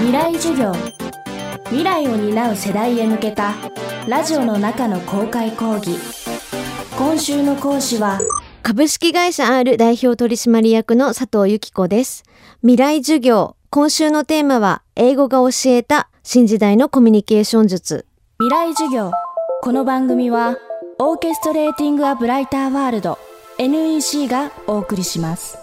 未来授業未来を担う世代へ向けたラジオの中の公開講義今週の講師は株式会社 R 代表取締役の佐藤由紀子です。未来授業。今週のテーマは、英語が教えた新時代のコミュニケーション術。未来授業この番組はオーケストレーティング・ア・ブライター・ワールド NEC がお送りします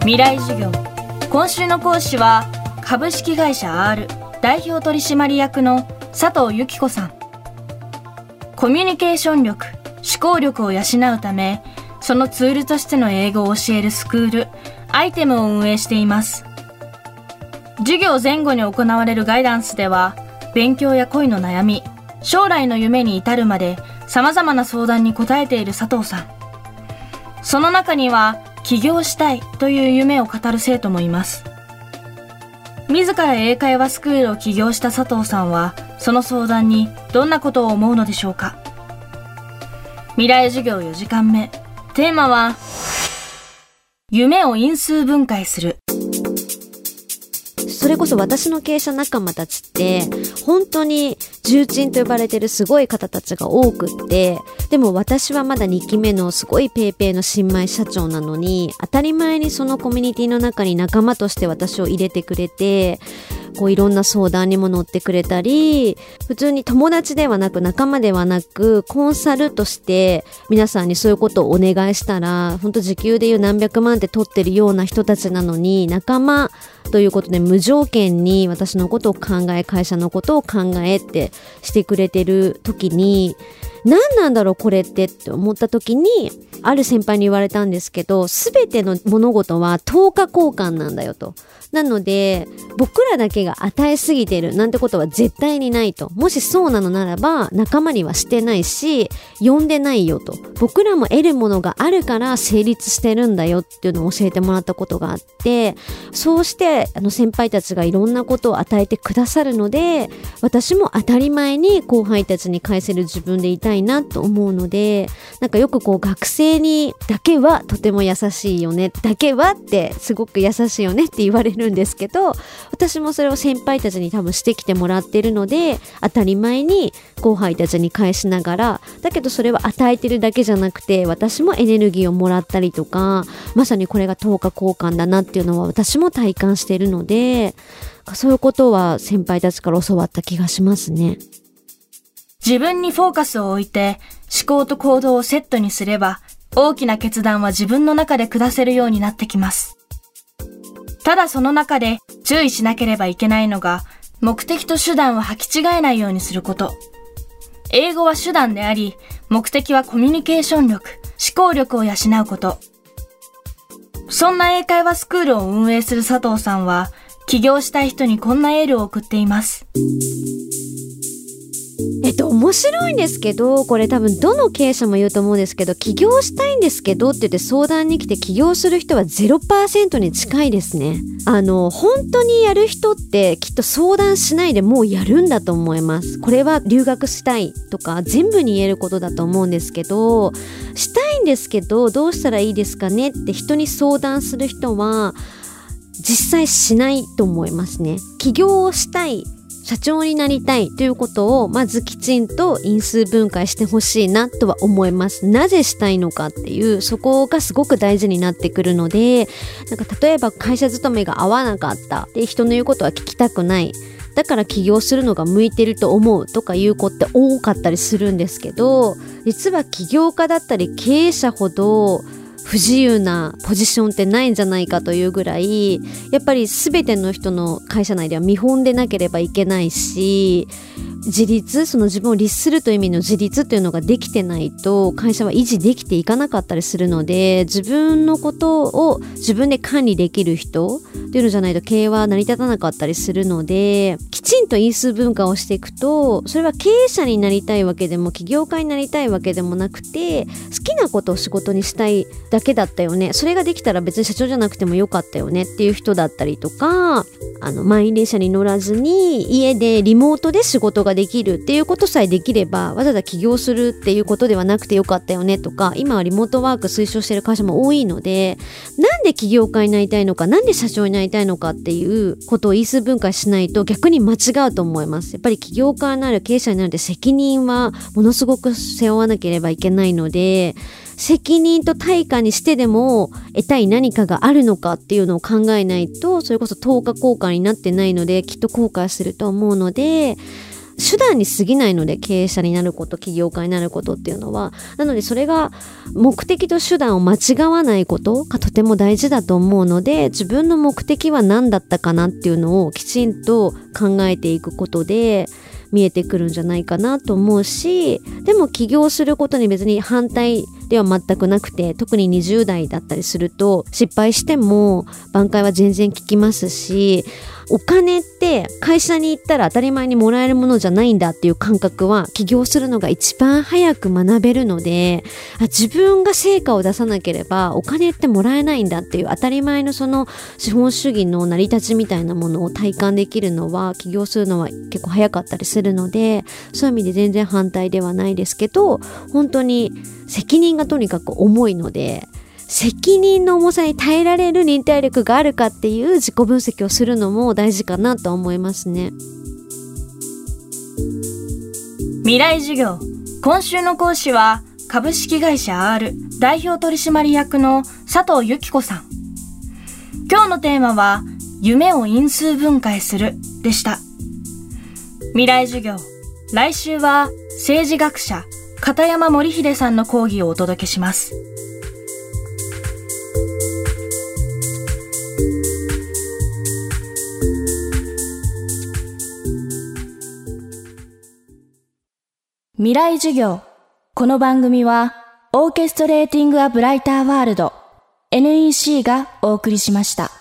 未来授業今週の講師は株式会社 R 代表取締役の佐藤由紀子さん。コミュニケーション力思考力を養うためそのツールとしての英語を教えるスクールアイテムを運営しています。授業前後に行われるガイダンスでは勉強や恋の悩み将来の夢に至るまで様々な相談に答えている佐藤さん。その中には起業したいという夢を語る生徒もいます。自ら英会話スクールを起業した佐藤さんはその相談にどんなことを思うのでしょうか。未来授業4時間目。テーマは夢を因数分解する。それこそ私の経営者仲間たちって、本当に重鎮と呼ばれてるすごい方たちが多くって、でも私はまだ2期目のすごいペーペーの新米社長なのに、当たり前にそのコミュニティの中に仲間として私を入れてくれて、こういろんな相談にも乗ってくれたり、普通に友達ではなく仲間ではなく、コンサルとして皆さんにそういうことをお願いしたら、本当時給でいう何百万って取ってるような人たちなのに、仲間ということで無条件に私のことを考え、会社のことを考えってしてくれてる時に、何なんだろうこれってって思った時に、ある先輩に言われたんですけど、すべての物事は等価交換なんだよと。なので、僕らだけが与えすぎてるなんてことは絶対にないと。もしそうなのならば、仲間にはしてないし、呼んでないよと。僕らも得るものがあるから成立してるんだよっていうのを教えてもらったことがあって、そうして、あの先輩たちがいろんなことを与えてくださるので、私も当たり前に後輩たちに返せる自分でいたいなと思うので、なんかよくこう学生にだけはとても優しいよね、だけはってすごく優しいよねって言われるんですけど、私もそれを先輩たちに多分してきてもらってるので、当たり前に後輩たちに返しながら、だけどそれは与えてるだけじゃなくて、私もエネルギーをもらったりとか、まさにこれが等価交換だなっていうのは私も体感してるので、そういうことは先輩たちから教わった気がしますね。自分にフォーカスを置いて思考と行動をセットにすれば大きな決断は自分の中で下せるようになってきます。ただその中で注意しなければいけないのが目的と手段を履き違えないようにすること。英語は手段であり、目的はコミュニケーション力、思考力を養うこと。そんな英会話スクールを運営する佐藤さんは、起業したい人にこんなエールを送っています。えっと、面白いんですけど、これ多分どの経営者も言うと思うんですけど、起業したいんですけどって言って相談に来て起業する人は0%に近いですね。あの、本当にやる人ってきっと相談しないでもうやるんだと思います。これは留学したいとか全部に言えることだと思うんですけど、したいんですけど、どうしたらいいですかねって人に相談する人は、実際しないと思いますね。起業をしたい社長になりたいということをまずきちんと因数分解してほしいなとは思います。なぜしたいのかっていうそこがすごく大事になってくるのでなんか例えば会社勤めが合わなかったで人の言うことは聞きたくないだから起業するのが向いてると思うとかいう子って多かったりするんですけど実は起業家だったり経営者ほど不自由なポジションってないんじゃないかというぐらいやっぱり全ての人の会社内では見本でなければいけないし自立その自分を律するという意味の自立というのができてないと会社は維持できていかなかったりするので自分のことを自分で管理できる人っていうのじゃないと経営は成り立たなかったりするのできちんと因数分化をしていくとそれは経営者になりたいわけでも起業家になりたいわけでもなくて好きなことを仕事にしたいだけだったよね。それができたら別に社長じゃなくてもよかったよね。っていう人だったりとかあの、満員電車に乗らずに、家でリモートで仕事ができる。っていうことさえできれば、わざわざ起業するっていうことではなくてよかったよねとか、今はリモートワーク推奨してる会社も多いので、なんで起業家になりたいのか、なんで社長になりたいのかなりたいのかっていうことを因数分解しないと逆に間違うと思います。やっぱり起業家になる、経営者になるって責任はものすごく背負わなければいけないので、責任と対価にしてでも得たい何かがあるのかっていうのを考えないと、それこそ10日交換になってないので、きっと後悔すると思うので、手段に過ぎないので経営者になること起業家になることっていうのはなのでそれが目的と手段を間違わないことがとても大事だと思うので自分の目的は何だったかなっていうのをきちんと考えていくことで見えてくるんじゃないかなと思うしでも起業することに別に反対では全くなくて特に20代だったりすると失敗しても挽回は全然効きますしお金って会社に行ったら当たり前にもらえるものじゃないんだっていう感覚は起業するのが一番早く学べるので自分が成果を出さなければお金ってもらえないんだっていう当たり前のその資本主義の成り立ちみたいなものを体感できるのは起業するのは結構早かったりするのでそういう意味で全然反対ではないですけど本当に責任がとにかく重いので責任の重さに耐えられる忍耐力があるかっていう自己分析をするのも大事かなと思いますね。未来授業今週の講師は株式会社 R 代表取締役の佐藤由紀子さん。今日のテーマは夢を因数分解するでした。未来授業来週は政治学者片山森秀さんの講義をお届けします未来授業この番組はオーケストレーティング・ア・ブライター・ワールド NEC がお送りしました。